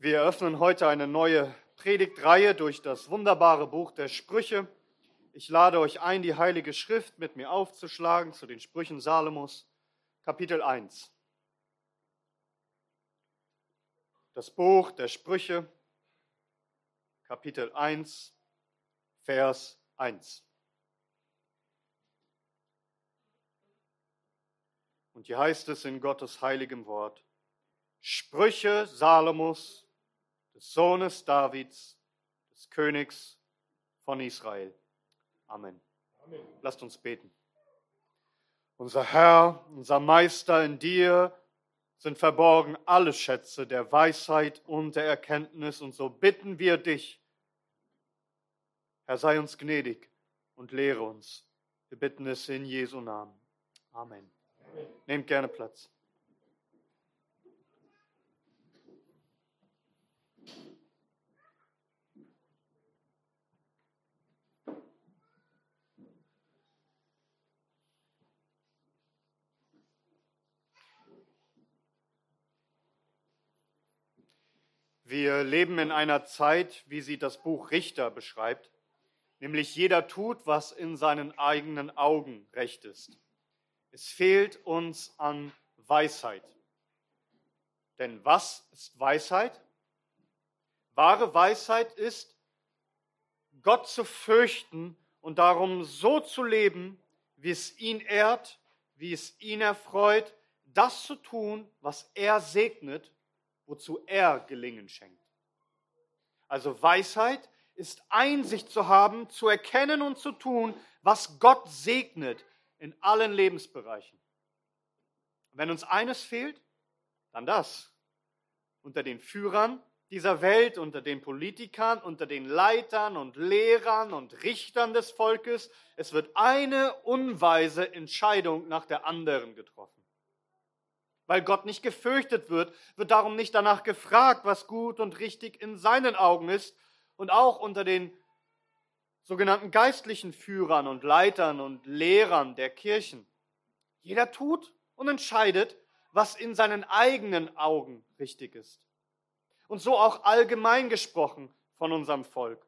Wir eröffnen heute eine neue Predigtreihe durch das wunderbare Buch der Sprüche. Ich lade euch ein, die Heilige Schrift mit mir aufzuschlagen zu den Sprüchen Salomos, Kapitel 1. Das Buch der Sprüche, Kapitel 1, Vers 1. Und hier heißt es in Gottes heiligem Wort, Sprüche Salomos, des Sohnes Davids, des Königs von Israel. Amen. Amen. Lasst uns beten. Unser Herr, unser Meister, in dir sind verborgen alle Schätze der Weisheit und der Erkenntnis. Und so bitten wir dich, Herr, sei uns gnädig und lehre uns. Wir bitten es in Jesu Namen. Amen. Nehmt gerne Platz. Wir leben in einer Zeit, wie sie das Buch Richter beschreibt, nämlich jeder tut, was in seinen eigenen Augen recht ist. Es fehlt uns an Weisheit. Denn was ist Weisheit? Wahre Weisheit ist, Gott zu fürchten und darum so zu leben, wie es ihn ehrt, wie es ihn erfreut, das zu tun, was er segnet, wozu er Gelingen schenkt. Also Weisheit ist Einsicht zu haben, zu erkennen und zu tun, was Gott segnet, in allen Lebensbereichen. Wenn uns eines fehlt, dann das. Unter den Führern dieser Welt, unter den Politikern, unter den Leitern und Lehrern und Richtern des Volkes, es wird eine unweise Entscheidung nach der anderen getroffen. Weil Gott nicht gefürchtet wird, wird darum nicht danach gefragt, was gut und richtig in seinen Augen ist. Und auch unter den sogenannten geistlichen Führern und Leitern und Lehrern der Kirchen. Jeder tut und entscheidet, was in seinen eigenen Augen richtig ist. Und so auch allgemein gesprochen von unserem Volk.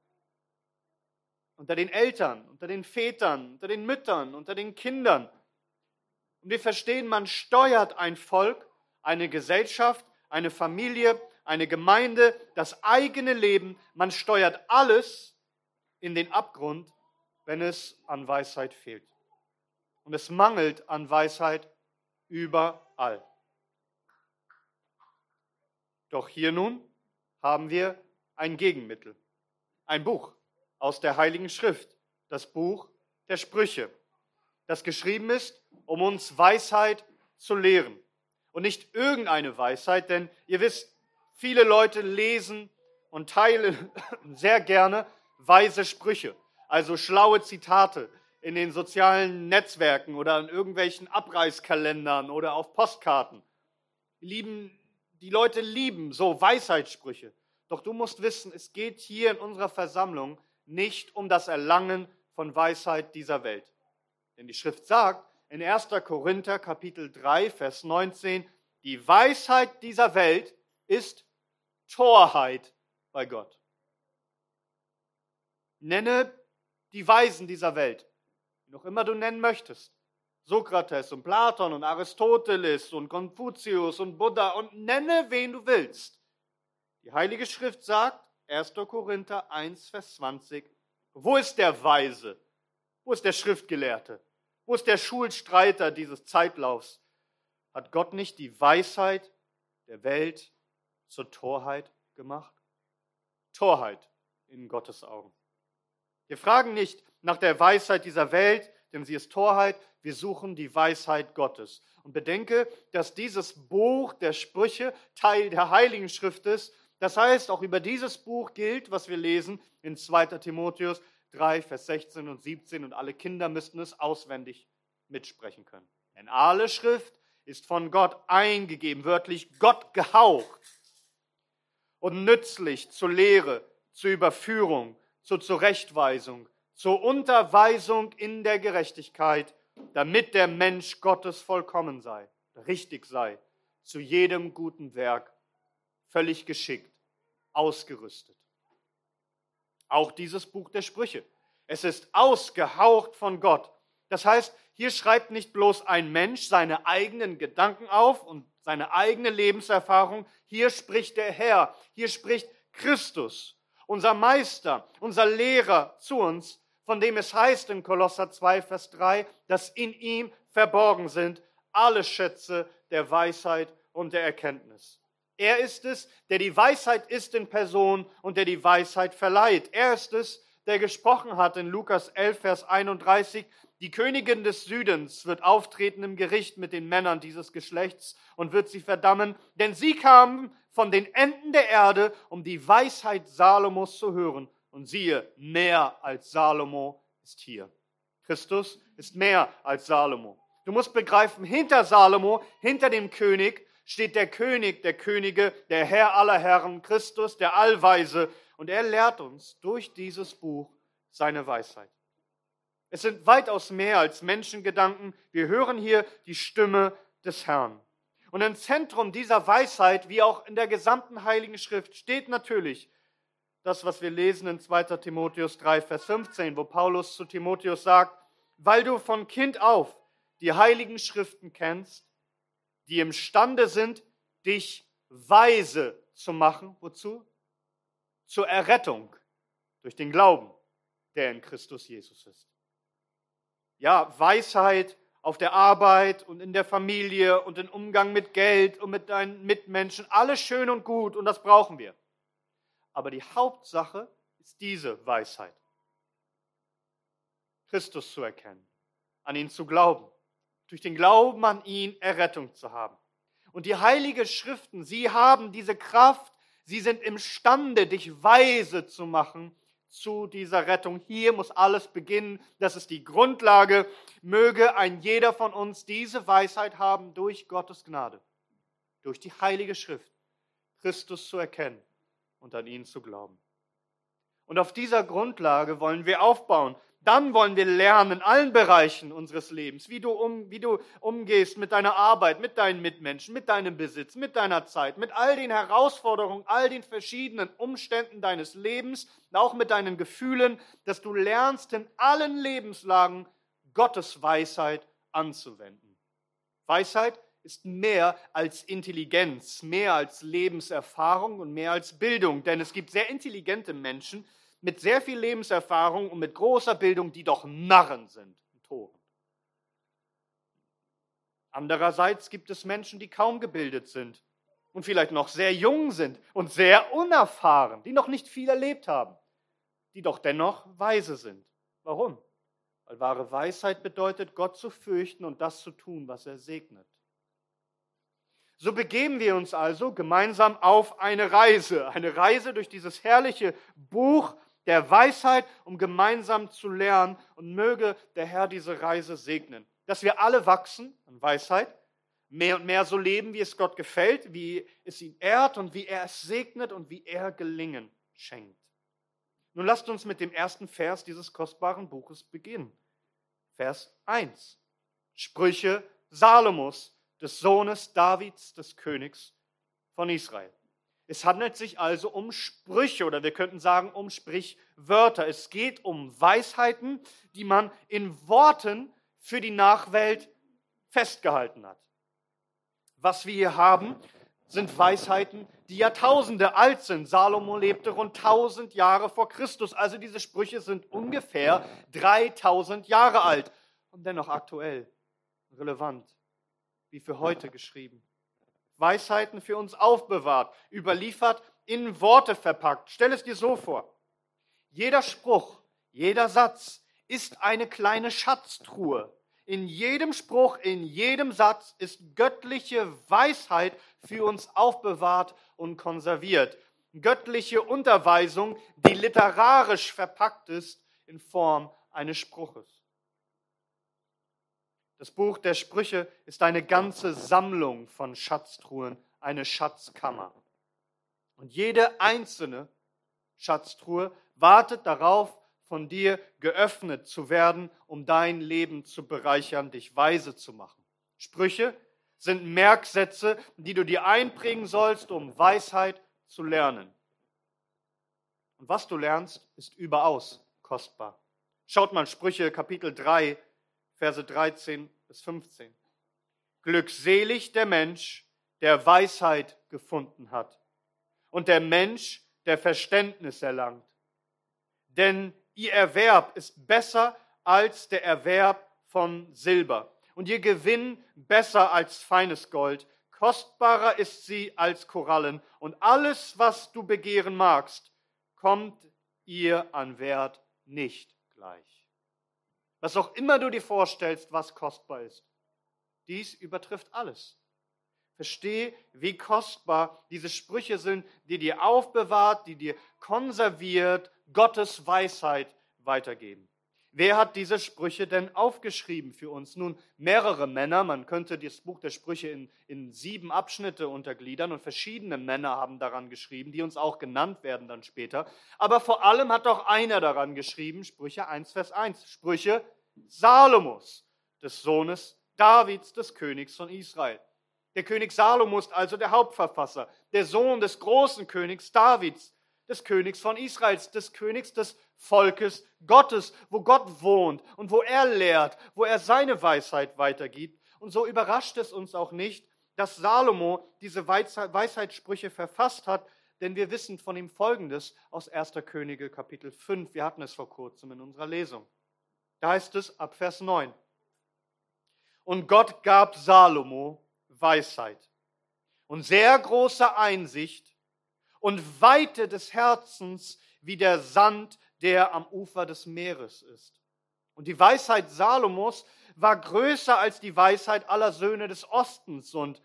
Unter den Eltern, unter den Vätern, unter den Müttern, unter den Kindern. Und wir verstehen, man steuert ein Volk, eine Gesellschaft, eine Familie, eine Gemeinde, das eigene Leben. Man steuert alles in den Abgrund, wenn es an Weisheit fehlt. Und es mangelt an Weisheit überall. Doch hier nun haben wir ein Gegenmittel, ein Buch aus der Heiligen Schrift, das Buch der Sprüche, das geschrieben ist, um uns Weisheit zu lehren. Und nicht irgendeine Weisheit, denn ihr wisst, viele Leute lesen und teilen sehr gerne weise Sprüche, also schlaue Zitate in den sozialen Netzwerken oder in irgendwelchen Abreißkalendern oder auf Postkarten. Lieben, die Leute lieben so Weisheitssprüche. Doch du musst wissen, es geht hier in unserer Versammlung nicht um das Erlangen von Weisheit dieser Welt. Denn die Schrift sagt in 1. Korinther Kapitel 3, Vers 19, die Weisheit dieser Welt ist Torheit bei Gott. Nenne die Weisen dieser Welt, wie noch immer du nennen möchtest. Sokrates und Platon und Aristoteles und Konfuzius und Buddha und nenne, wen du willst. Die Heilige Schrift sagt, 1. Korinther 1, Vers 20, wo ist der Weise? Wo ist der Schriftgelehrte? Wo ist der Schulstreiter dieses Zeitlaufs? Hat Gott nicht die Weisheit der Welt zur Torheit gemacht? Torheit in Gottes Augen. Wir fragen nicht nach der Weisheit dieser Welt, denn sie ist Torheit. Wir suchen die Weisheit Gottes. Und bedenke, dass dieses Buch der Sprüche Teil der Heiligen Schrift ist. Das heißt, auch über dieses Buch gilt, was wir lesen in 2. Timotheus 3, Vers 16 und 17. Und alle Kinder müssten es auswendig mitsprechen können. Denn alle Schrift ist von Gott eingegeben, wörtlich Gott gehaucht und nützlich zur Lehre, zur Überführung, zur Zurechtweisung, zur Unterweisung in der Gerechtigkeit, damit der Mensch Gottes vollkommen sei, richtig sei, zu jedem guten Werk völlig geschickt ausgerüstet. Auch dieses Buch der Sprüche. Es ist ausgehaucht von Gott. Das heißt, hier schreibt nicht bloß ein Mensch seine eigenen Gedanken auf und seine eigene Lebenserfahrung. Hier spricht der Herr. Hier spricht Christus, unser Meister, unser Lehrer zu uns, von dem es heißt in Kolosser 2, Vers 3, dass in ihm verborgen sind alle Schätze der Weisheit und der Erkenntnis. Er ist es, der die Weisheit ist in Person und der die Weisheit verleiht. Er ist es, der gesprochen hat in Lukas 11, Vers 31, die Königin des Südens wird auftreten im Gericht mit den Männern dieses Geschlechts und wird sie verdammen, denn sie kamen von den Enden der Erde, um die Weisheit Salomos zu hören. Und siehe, mehr als Salomo ist hier. Christus ist mehr als Salomo. Du musst begreifen, hinter Salomo, hinter dem König, steht der König der Könige, der Herr aller Herren, Christus, der Allweise. Und er lehrt uns durch dieses Buch seine Weisheit. Es sind weitaus mehr als Menschengedanken. Wir hören hier die Stimme des Herrn. Und im Zentrum dieser Weisheit, wie auch in der gesamten Heiligen Schrift, steht natürlich das, was wir lesen in 2 Timotheus 3, Vers 15, wo Paulus zu Timotheus sagt, weil du von Kind auf die Heiligen Schriften kennst, die imstande sind, dich weise zu machen. Wozu? Zur Errettung durch den Glauben, der in Christus Jesus ist. Ja, Weisheit auf der Arbeit und in der Familie und im Umgang mit Geld und mit deinen Mitmenschen, alles schön und gut und das brauchen wir. Aber die Hauptsache ist diese Weisheit. Christus zu erkennen, an ihn zu glauben, durch den Glauben an ihn Errettung zu haben. Und die heiligen Schriften, sie haben diese Kraft, sie sind imstande, dich weise zu machen zu dieser Rettung. Hier muss alles beginnen. Das ist die Grundlage. Möge ein jeder von uns diese Weisheit haben durch Gottes Gnade, durch die Heilige Schrift, Christus zu erkennen und an ihn zu glauben. Und auf dieser Grundlage wollen wir aufbauen. Dann wollen wir lernen in allen Bereichen unseres Lebens, wie du, um, wie du umgehst mit deiner Arbeit, mit deinen Mitmenschen, mit deinem Besitz, mit deiner Zeit, mit all den Herausforderungen, all den verschiedenen Umständen deines Lebens, auch mit deinen Gefühlen, dass du lernst in allen Lebenslagen Gottes Weisheit anzuwenden. Weisheit ist mehr als Intelligenz, mehr als Lebenserfahrung und mehr als Bildung, denn es gibt sehr intelligente Menschen, mit sehr viel Lebenserfahrung und mit großer Bildung, die doch Narren sind und Toren. Andererseits gibt es Menschen, die kaum gebildet sind und vielleicht noch sehr jung sind und sehr unerfahren, die noch nicht viel erlebt haben, die doch dennoch weise sind. Warum? Weil wahre Weisheit bedeutet, Gott zu fürchten und das zu tun, was er segnet. So begeben wir uns also gemeinsam auf eine Reise, eine Reise durch dieses herrliche Buch der Weisheit, um gemeinsam zu lernen. Und möge der Herr diese Reise segnen. Dass wir alle wachsen an Weisheit, mehr und mehr so leben, wie es Gott gefällt, wie es ihn ehrt und wie er es segnet und wie er Gelingen schenkt. Nun lasst uns mit dem ersten Vers dieses kostbaren Buches beginnen. Vers 1. Sprüche Salomos, des Sohnes Davids, des Königs von Israel. Es handelt sich also um Sprüche oder wir könnten sagen um Sprichwörter. Es geht um Weisheiten, die man in Worten für die Nachwelt festgehalten hat. Was wir hier haben, sind Weisheiten, die Jahrtausende alt sind. Salomo lebte rund 1000 Jahre vor Christus. Also diese Sprüche sind ungefähr 3000 Jahre alt und dennoch aktuell, relevant, wie für heute geschrieben. Weisheiten für uns aufbewahrt, überliefert, in Worte verpackt. Stell es dir so vor. Jeder Spruch, jeder Satz ist eine kleine Schatztruhe. In jedem Spruch, in jedem Satz ist göttliche Weisheit für uns aufbewahrt und konserviert. Göttliche Unterweisung, die literarisch verpackt ist in Form eines Spruches. Das Buch der Sprüche ist eine ganze Sammlung von Schatztruhen, eine Schatzkammer. Und jede einzelne Schatztruhe wartet darauf, von dir geöffnet zu werden, um dein Leben zu bereichern, dich weise zu machen. Sprüche sind Merksätze, die du dir einprägen sollst, um Weisheit zu lernen. Und was du lernst, ist überaus kostbar. Schaut mal Sprüche Kapitel 3, Verse 13 bis 15. Glückselig der Mensch, der Weisheit gefunden hat und der Mensch, der Verständnis erlangt. Denn ihr Erwerb ist besser als der Erwerb von Silber und ihr Gewinn besser als feines Gold. Kostbarer ist sie als Korallen und alles, was du begehren magst, kommt ihr an Wert nicht gleich. Was auch immer du dir vorstellst, was kostbar ist, dies übertrifft alles. Versteh, wie kostbar diese Sprüche sind, die dir aufbewahrt, die dir konserviert, Gottes Weisheit weitergeben. Wer hat diese Sprüche denn aufgeschrieben für uns? Nun, mehrere Männer. Man könnte das Buch der Sprüche in, in sieben Abschnitte untergliedern und verschiedene Männer haben daran geschrieben, die uns auch genannt werden dann später. Aber vor allem hat doch einer daran geschrieben, Sprüche 1, Vers 1, Sprüche Salomos, des Sohnes Davids, des Königs von Israel. Der König Salomo ist also der Hauptverfasser, der Sohn des großen Königs Davids, des Königs von Israels, des Königs des Volkes Gottes, wo Gott wohnt und wo er lehrt, wo er seine Weisheit weitergibt. Und so überrascht es uns auch nicht, dass Salomo diese Weisheitssprüche verfasst hat, denn wir wissen von ihm Folgendes aus 1. Könige Kapitel 5. Wir hatten es vor kurzem in unserer Lesung. Da heißt es ab Vers 9. Und Gott gab Salomo Weisheit und sehr große Einsicht und Weite des Herzens wie der Sand, der am Ufer des Meeres ist. Und die Weisheit Salomos war größer als die Weisheit aller Söhne des Ostens und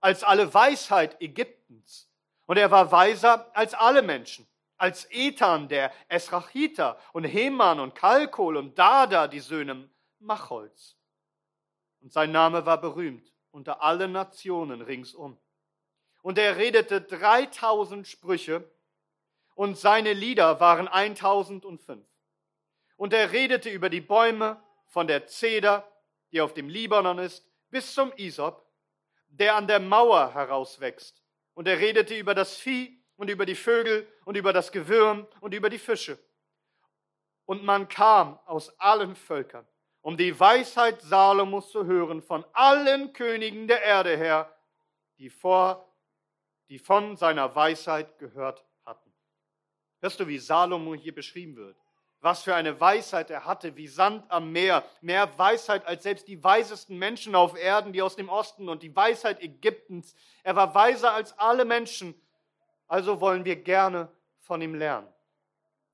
als alle Weisheit Ägyptens. Und er war weiser als alle Menschen, als Ethan, der Esrachiter, und Heman und Kalkol und Dada, die Söhne Macholz. Und sein Name war berühmt unter allen Nationen ringsum. Und er redete 3000 Sprüche und seine Lieder waren 1005. Und er redete über die Bäume von der Zeder, die auf dem Libanon ist, bis zum Isop, der an der Mauer herauswächst. Und er redete über das Vieh und über die Vögel und über das Gewürm und über die Fische. Und man kam aus allen Völkern um die Weisheit Salomos zu hören von allen Königen der Erde her, die, vor, die von seiner Weisheit gehört hatten. Hörst du, wie Salomo hier beschrieben wird? Was für eine Weisheit er hatte, wie Sand am Meer. Mehr Weisheit als selbst die weisesten Menschen auf Erden, die aus dem Osten und die Weisheit Ägyptens. Er war weiser als alle Menschen. Also wollen wir gerne von ihm lernen.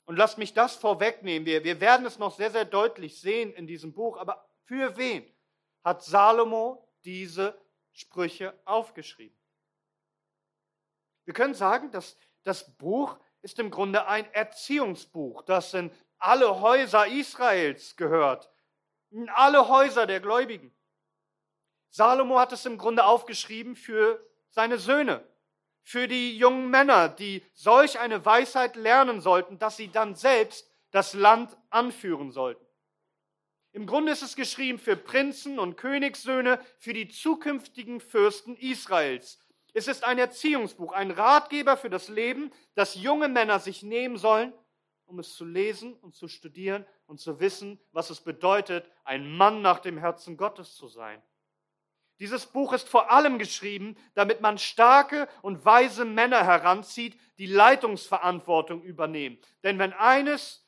Und lasst mich das vorwegnehmen. Wir, wir werden es noch sehr, sehr deutlich sehen in diesem Buch. Aber für wen hat Salomo diese Sprüche aufgeschrieben? Wir können sagen, dass das Buch ist im Grunde ein Erziehungsbuch, das in alle Häuser Israels gehört, in alle Häuser der Gläubigen. Salomo hat es im Grunde aufgeschrieben für seine Söhne, für die jungen Männer, die solch eine Weisheit lernen sollten, dass sie dann selbst das Land anführen sollten. Im Grunde ist es geschrieben für Prinzen und Königssöhne, für die zukünftigen Fürsten Israels. Es ist ein Erziehungsbuch, ein Ratgeber für das Leben, das junge Männer sich nehmen sollen, um es zu lesen und zu studieren und zu wissen, was es bedeutet, ein Mann nach dem Herzen Gottes zu sein. Dieses Buch ist vor allem geschrieben, damit man starke und weise Männer heranzieht, die Leitungsverantwortung übernehmen. Denn wenn eines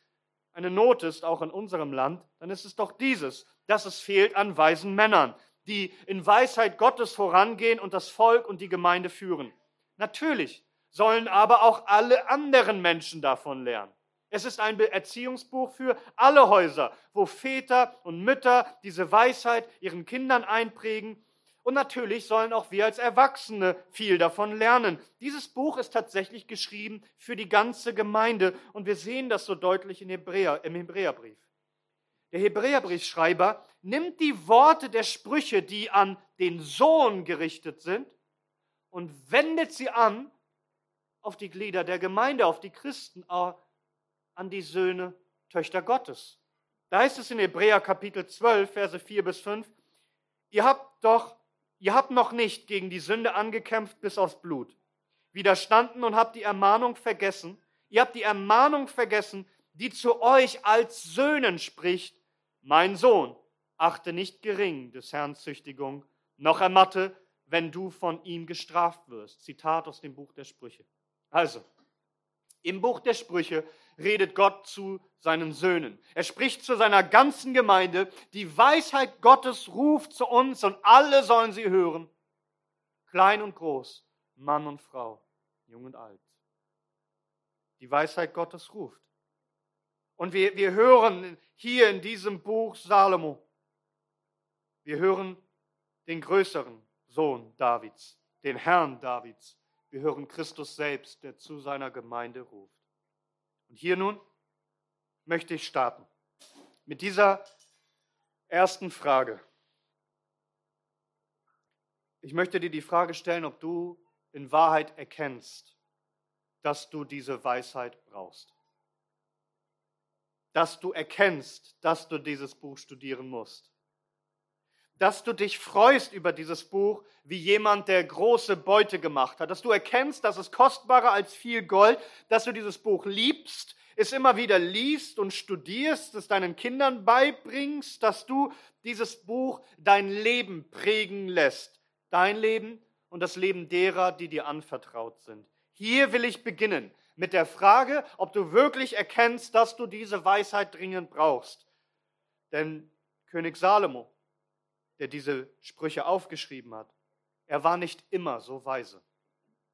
eine Not ist, auch in unserem Land, dann ist es doch dieses, dass es fehlt an weisen Männern, die in Weisheit Gottes vorangehen und das Volk und die Gemeinde führen. Natürlich sollen aber auch alle anderen Menschen davon lernen. Es ist ein Erziehungsbuch für alle Häuser, wo Väter und Mütter diese Weisheit ihren Kindern einprägen und natürlich sollen auch wir als Erwachsene viel davon lernen. Dieses Buch ist tatsächlich geschrieben für die ganze Gemeinde und wir sehen das so deutlich in Hebräer, im Hebräerbrief. Der Hebräerbriefschreiber nimmt die Worte der Sprüche, die an den Sohn gerichtet sind, und wendet sie an auf die Glieder der Gemeinde, auf die Christen, äh, an die Söhne, Töchter Gottes. Da heißt es in Hebräer Kapitel 12, Verse 4 bis 5, ihr habt doch Ihr habt noch nicht gegen die Sünde angekämpft bis aufs Blut, widerstanden und habt die Ermahnung vergessen. Ihr habt die Ermahnung vergessen, die zu euch als Söhnen spricht. Mein Sohn, achte nicht gering des Herrn Züchtigung, noch ermatte, wenn du von ihm gestraft wirst. Zitat aus dem Buch der Sprüche. Also, im Buch der Sprüche redet Gott zu seinen Söhnen. Er spricht zu seiner ganzen Gemeinde. Die Weisheit Gottes ruft zu uns und alle sollen sie hören. Klein und groß, Mann und Frau, jung und alt. Die Weisheit Gottes ruft. Und wir, wir hören hier in diesem Buch Salomo, wir hören den größeren Sohn Davids, den Herrn Davids. Wir hören Christus selbst, der zu seiner Gemeinde ruft. Und hier nun möchte ich starten mit dieser ersten Frage. Ich möchte dir die Frage stellen, ob du in Wahrheit erkennst, dass du diese Weisheit brauchst. Dass du erkennst, dass du dieses Buch studieren musst. Dass du dich freust über dieses Buch wie jemand, der große Beute gemacht hat. Dass du erkennst, dass es kostbarer als viel Gold, dass du dieses Buch liebst, es immer wieder liest und studierst, es deinen Kindern beibringst, dass du dieses Buch dein Leben prägen lässt. Dein Leben und das Leben derer, die dir anvertraut sind. Hier will ich beginnen mit der Frage, ob du wirklich erkennst, dass du diese Weisheit dringend brauchst. Denn König Salomo, der diese Sprüche aufgeschrieben hat, er war nicht immer so weise.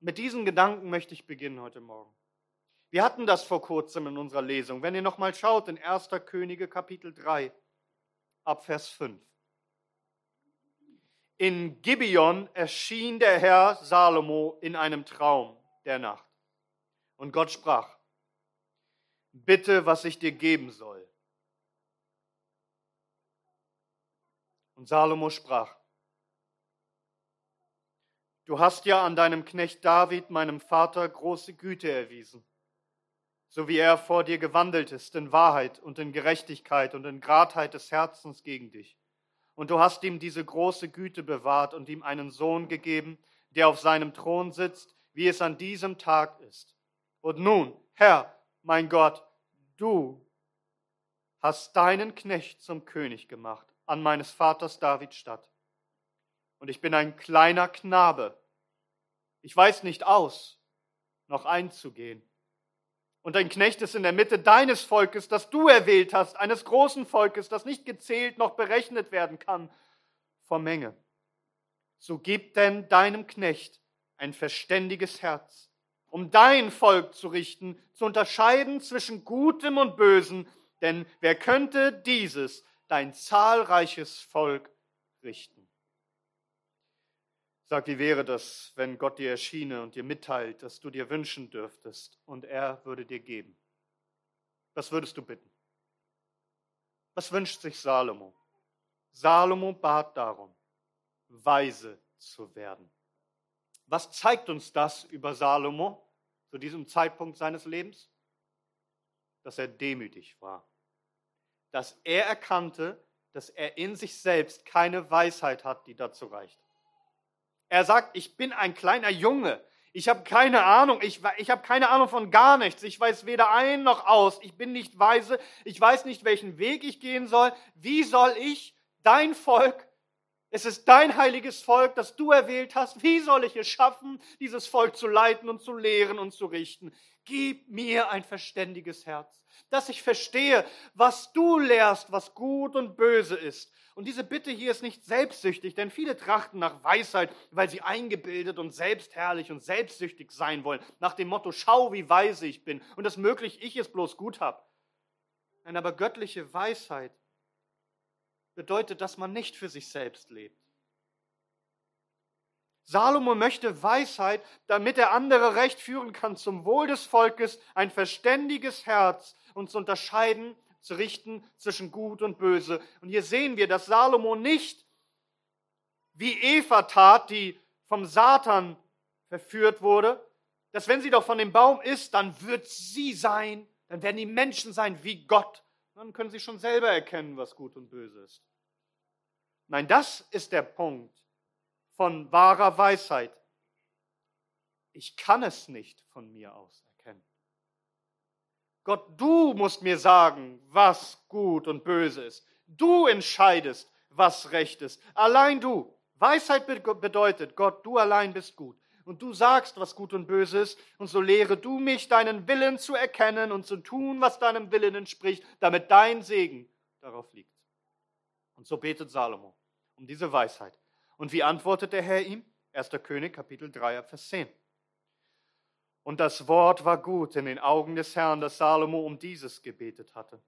Mit diesen Gedanken möchte ich beginnen heute Morgen. Wir hatten das vor kurzem in unserer Lesung. Wenn ihr nochmal schaut in 1. Könige Kapitel 3, ab Vers 5. In Gibeon erschien der Herr Salomo in einem Traum der Nacht. Und Gott sprach, bitte, was ich dir geben soll. Und Salomo sprach, du hast ja an deinem Knecht David, meinem Vater, große Güte erwiesen, so wie er vor dir gewandelt ist in Wahrheit und in Gerechtigkeit und in Gradheit des Herzens gegen dich. Und du hast ihm diese große Güte bewahrt und ihm einen Sohn gegeben, der auf seinem Thron sitzt, wie es an diesem Tag ist. Und nun, Herr, mein Gott, du hast deinen Knecht zum König gemacht an meines Vaters David statt. Und ich bin ein kleiner Knabe. Ich weiß nicht aus, noch einzugehen. Und dein Knecht ist in der Mitte deines Volkes, das du erwählt hast, eines großen Volkes, das nicht gezählt noch berechnet werden kann vor Menge. So gib denn deinem Knecht ein verständiges Herz, um dein Volk zu richten, zu unterscheiden zwischen Gutem und Bösen, denn wer könnte dieses, dein zahlreiches Volk, richten? Sag, wie wäre das, wenn Gott dir erschiene und dir mitteilt, dass du dir wünschen dürftest und er würde dir geben? Was würdest du bitten? Was wünscht sich Salomo? Salomo bat darum, weise zu werden. Was zeigt uns das über Salomo zu diesem Zeitpunkt seines Lebens? Dass er demütig war. Dass er erkannte, dass er in sich selbst keine Weisheit hat, die dazu reicht. Er sagt, ich bin ein kleiner Junge. Ich habe keine Ahnung. Ich, ich habe keine Ahnung von gar nichts. Ich weiß weder ein noch aus. Ich bin nicht weise. Ich weiß nicht, welchen Weg ich gehen soll. Wie soll ich dein Volk es ist dein heiliges Volk, das du erwählt hast. Wie soll ich es schaffen, dieses Volk zu leiten und zu lehren und zu richten? Gib mir ein verständiges Herz, dass ich verstehe, was du lehrst, was gut und böse ist. Und diese Bitte hier ist nicht selbstsüchtig, denn viele trachten nach Weisheit, weil sie eingebildet und selbstherrlich und selbstsüchtig sein wollen, nach dem Motto, schau, wie weise ich bin und das möglich ich es bloß gut habe. Nein, aber göttliche Weisheit bedeutet, dass man nicht für sich selbst lebt. Salomo möchte Weisheit, damit er andere recht führen kann zum Wohl des Volkes, ein verständiges Herz und zu unterscheiden, zu richten zwischen Gut und Böse. Und hier sehen wir, dass Salomo nicht wie Eva tat, die vom Satan verführt wurde, dass wenn sie doch von dem Baum isst, dann wird sie sein, dann werden die Menschen sein wie Gott. Dann können sie schon selber erkennen, was gut und böse ist. Nein, das ist der Punkt von wahrer Weisheit. Ich kann es nicht von mir aus erkennen. Gott, du musst mir sagen, was gut und böse ist. Du entscheidest, was recht ist. Allein du. Weisheit bedeutet, Gott, du allein bist gut. Und du sagst, was gut und böse ist. Und so lehre du mich, deinen Willen zu erkennen und zu tun, was deinem Willen entspricht, damit dein Segen darauf liegt. Und so betet Salomo um diese Weisheit. Und wie antwortet der Herr ihm? 1. König, Kapitel 3, Vers 10. Und das Wort war gut in den Augen des Herrn, dass Salomo um dieses gebetet hatte.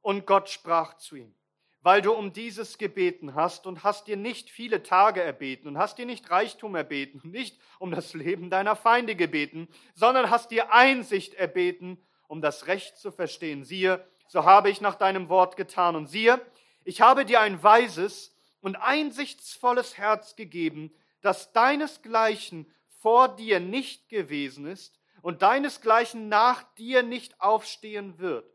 Und Gott sprach zu ihm, weil du um dieses gebeten hast und hast dir nicht viele Tage erbeten und hast dir nicht Reichtum erbeten, nicht um das Leben deiner Feinde gebeten, sondern hast dir Einsicht erbeten, um das Recht zu verstehen. Siehe, so habe ich nach deinem Wort getan. Und siehe, ich habe dir ein weises und einsichtsvolles Herz gegeben, das deinesgleichen vor dir nicht gewesen ist und deinesgleichen nach dir nicht aufstehen wird.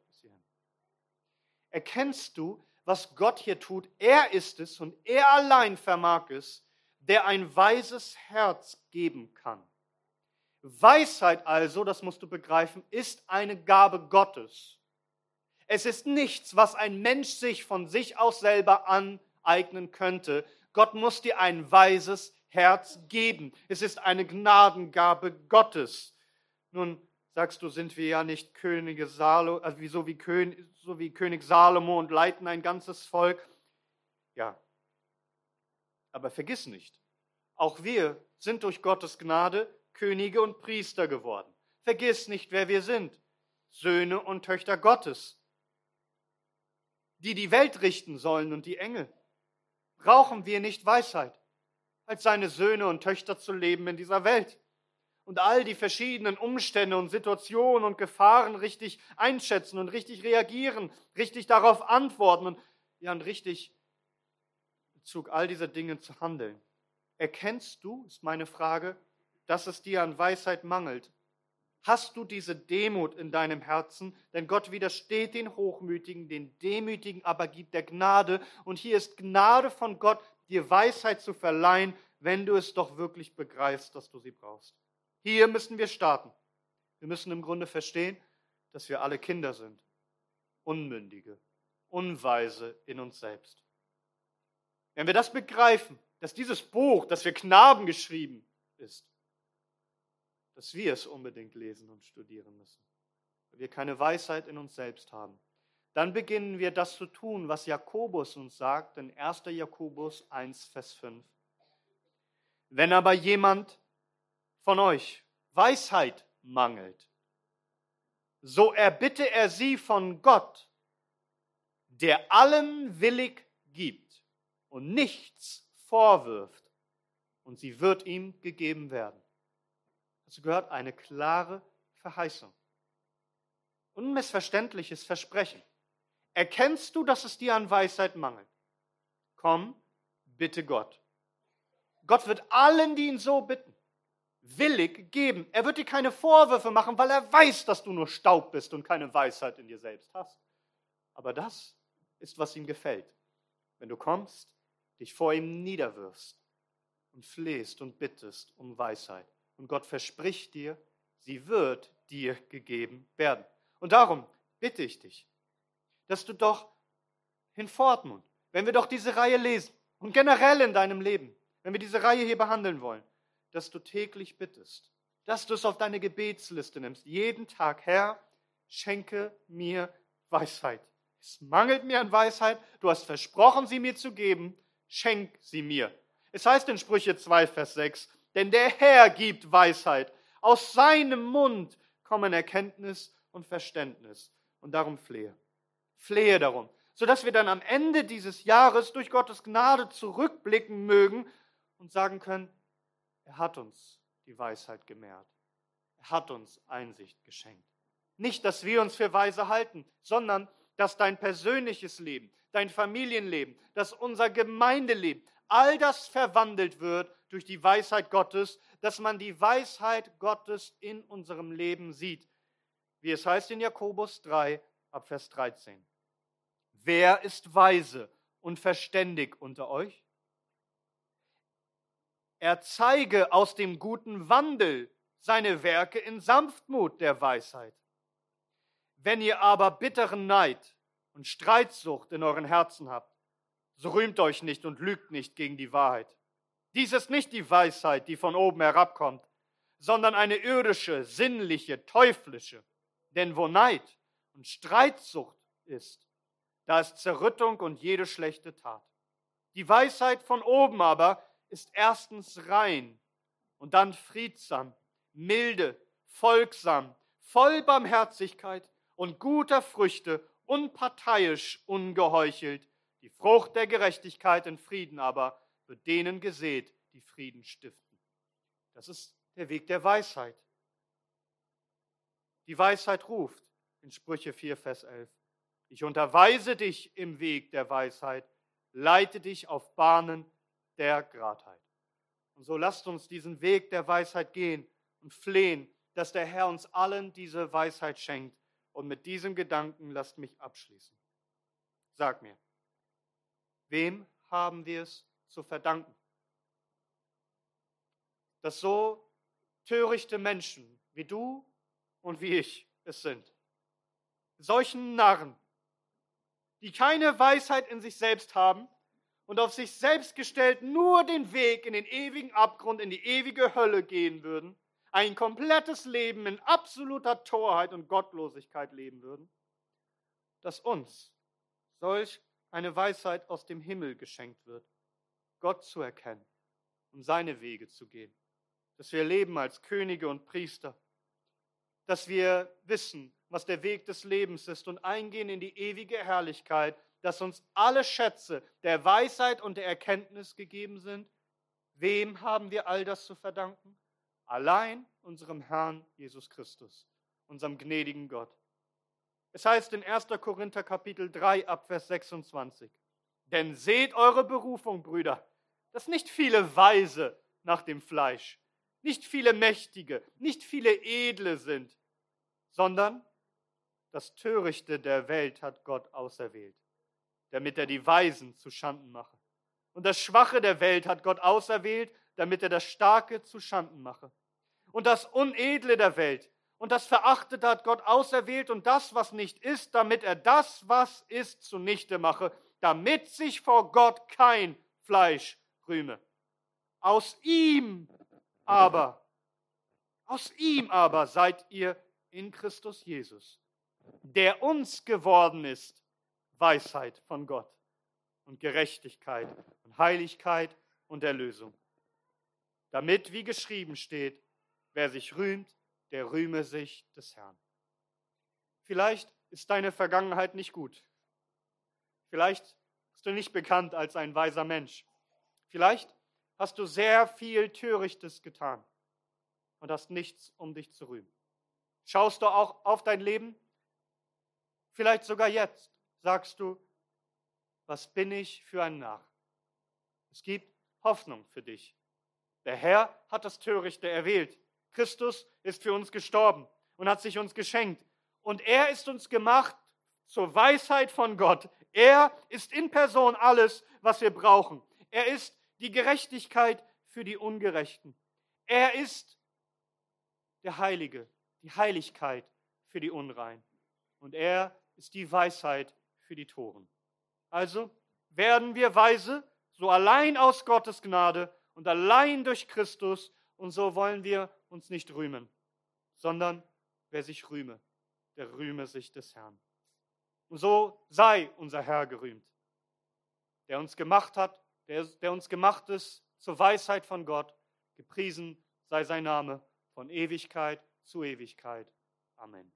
Erkennst du, was Gott hier tut? Er ist es und er allein vermag es, der ein weises Herz geben kann. Weisheit also, das musst du begreifen, ist eine Gabe Gottes. Es ist nichts, was ein Mensch sich von sich aus selber aneignen könnte. Gott muss dir ein weises Herz geben. Es ist eine Gnadengabe Gottes. Nun sagst du, sind wir ja nicht Könige Salo, also so, wie König, so wie König Salomo und leiten ein ganzes Volk. Ja, aber vergiss nicht, auch wir sind durch Gottes Gnade Könige und Priester geworden. Vergiss nicht, wer wir sind. Söhne und Töchter Gottes, die die Welt richten sollen und die Engel. Brauchen wir nicht Weisheit? als seine Söhne und Töchter zu leben in dieser Welt und all die verschiedenen Umstände und Situationen und Gefahren richtig einschätzen und richtig reagieren, richtig darauf antworten und ja, und richtig Bezug all dieser Dinge zu handeln. Erkennst du, ist meine Frage, dass es dir an Weisheit mangelt? Hast du diese Demut in deinem Herzen? Denn Gott widersteht den Hochmütigen, den Demütigen aber gibt der Gnade. Und hier ist Gnade von Gott, dir Weisheit zu verleihen, wenn du es doch wirklich begreifst, dass du sie brauchst. Hier müssen wir starten. Wir müssen im Grunde verstehen, dass wir alle Kinder sind, Unmündige, Unweise in uns selbst. Wenn wir das begreifen, dass dieses Buch, das für Knaben geschrieben ist, dass wir es unbedingt lesen und studieren müssen, weil wir keine Weisheit in uns selbst haben, dann beginnen wir das zu tun, was Jakobus uns sagt in 1. Jakobus 1, Vers 5. Wenn aber jemand von euch Weisheit mangelt, so erbitte er sie von Gott, der allen willig gibt und nichts vorwirft, und sie wird ihm gegeben werden. Dazu gehört eine klare Verheißung. Unmissverständliches Versprechen. Erkennst du, dass es dir an Weisheit mangelt? Komm, bitte Gott. Gott wird allen, die ihn so bitten, willig geben. Er wird dir keine Vorwürfe machen, weil er weiß, dass du nur Staub bist und keine Weisheit in dir selbst hast. Aber das ist, was ihm gefällt. Wenn du kommst, dich vor ihm niederwirfst und flehst und bittest um Weisheit. Und Gott verspricht dir, sie wird dir gegeben werden. Und darum bitte ich dich, dass du doch hinfort nun, wenn wir doch diese Reihe lesen und generell in deinem Leben, wenn wir diese Reihe hier behandeln wollen, dass du täglich bittest, dass du es auf deine Gebetsliste nimmst. Jeden Tag, Herr, schenke mir Weisheit. Es mangelt mir an Weisheit. Du hast versprochen, sie mir zu geben. Schenk sie mir. Es heißt in Sprüche 2, Vers 6, denn der Herr gibt Weisheit. Aus seinem Mund kommen Erkenntnis und Verständnis. Und darum flehe flehe darum, sodass wir dann am Ende dieses Jahres durch Gottes Gnade zurückblicken mögen und sagen können, er hat uns die Weisheit gemehrt. Er hat uns Einsicht geschenkt. Nicht, dass wir uns für weise halten, sondern dass dein persönliches Leben, dein Familienleben, dass unser Gemeindeleben, all das verwandelt wird durch die Weisheit Gottes, dass man die Weisheit Gottes in unserem Leben sieht. Wie es heißt in Jakobus 3 ab Vers 13. Wer ist weise und verständig unter euch? Er zeige aus dem guten Wandel seine Werke in Sanftmut der Weisheit. Wenn ihr aber bitteren Neid und Streitsucht in euren Herzen habt, so rühmt euch nicht und lügt nicht gegen die Wahrheit. Dies ist nicht die Weisheit, die von oben herabkommt, sondern eine irdische, sinnliche, teuflische. Denn wo Neid und Streitsucht ist, da ist Zerrüttung und jede schlechte Tat. Die Weisheit von oben aber ist erstens rein und dann friedsam, milde, folgsam, voll Barmherzigkeit und guter Früchte, unparteiisch, ungeheuchelt. Die Frucht der Gerechtigkeit in Frieden aber wird denen gesät, die Frieden stiften. Das ist der Weg der Weisheit. Die Weisheit ruft in Sprüche 4, Vers 11. Ich unterweise dich im Weg der Weisheit, leite dich auf Bahnen der Gradheit. Und so lasst uns diesen Weg der Weisheit gehen und flehen, dass der Herr uns allen diese Weisheit schenkt. Und mit diesem Gedanken lasst mich abschließen. Sag mir, wem haben wir es zu verdanken? Dass so törichte Menschen wie du und wie ich es sind, solchen Narren, die keine Weisheit in sich selbst haben und auf sich selbst gestellt nur den Weg in den ewigen Abgrund, in die ewige Hölle gehen würden, ein komplettes Leben in absoluter Torheit und Gottlosigkeit leben würden, dass uns solch eine Weisheit aus dem Himmel geschenkt wird, Gott zu erkennen und seine Wege zu gehen, dass wir leben als Könige und Priester, dass wir wissen, was der Weg des Lebens ist und eingehen in die ewige Herrlichkeit, dass uns alle Schätze der Weisheit und der Erkenntnis gegeben sind. Wem haben wir all das zu verdanken? Allein unserem Herrn Jesus Christus, unserem gnädigen Gott. Es heißt in 1. Korinther Kapitel 3 ab Vers 26, denn seht eure Berufung, Brüder, dass nicht viele Weise nach dem Fleisch, nicht viele Mächtige, nicht viele Edle sind, sondern das Törichte der Welt hat Gott auserwählt, damit er die Weisen zu Schanden mache. Und das Schwache der Welt hat Gott auserwählt, damit er das Starke zu Schanden mache. Und das Unedle der Welt und das Verachtete hat Gott auserwählt und das, was nicht ist, damit er das, was ist, zunichte mache, damit sich vor Gott kein Fleisch rühme. Aus ihm aber, aus ihm aber seid ihr in Christus Jesus, der uns geworden ist, Weisheit von Gott und Gerechtigkeit und Heiligkeit und Erlösung. Damit, wie geschrieben steht, wer sich rühmt, der rühme sich des Herrn. Vielleicht ist deine Vergangenheit nicht gut. Vielleicht bist du nicht bekannt als ein weiser Mensch. Vielleicht hast du sehr viel Törichtes getan und hast nichts, um dich zu rühmen. Schaust du auch auf dein Leben Vielleicht sogar jetzt sagst du, was bin ich für ein Narr? Es gibt Hoffnung für dich. Der Herr hat das Törichte erwählt. Christus ist für uns gestorben und hat sich uns geschenkt. Und er ist uns gemacht zur Weisheit von Gott. Er ist in Person alles, was wir brauchen. Er ist die Gerechtigkeit für die Ungerechten. Er ist der Heilige, die Heiligkeit für die Unrein. Und er ist die Weisheit für die Toren. Also werden wir weise, so allein aus Gottes Gnade und allein durch Christus, und so wollen wir uns nicht rühmen, sondern wer sich rühme, der rühme sich des Herrn. Und so sei unser Herr gerühmt, der uns gemacht hat, der, der uns gemacht ist zur Weisheit von Gott. Gepriesen sei sein Name von Ewigkeit zu Ewigkeit. Amen.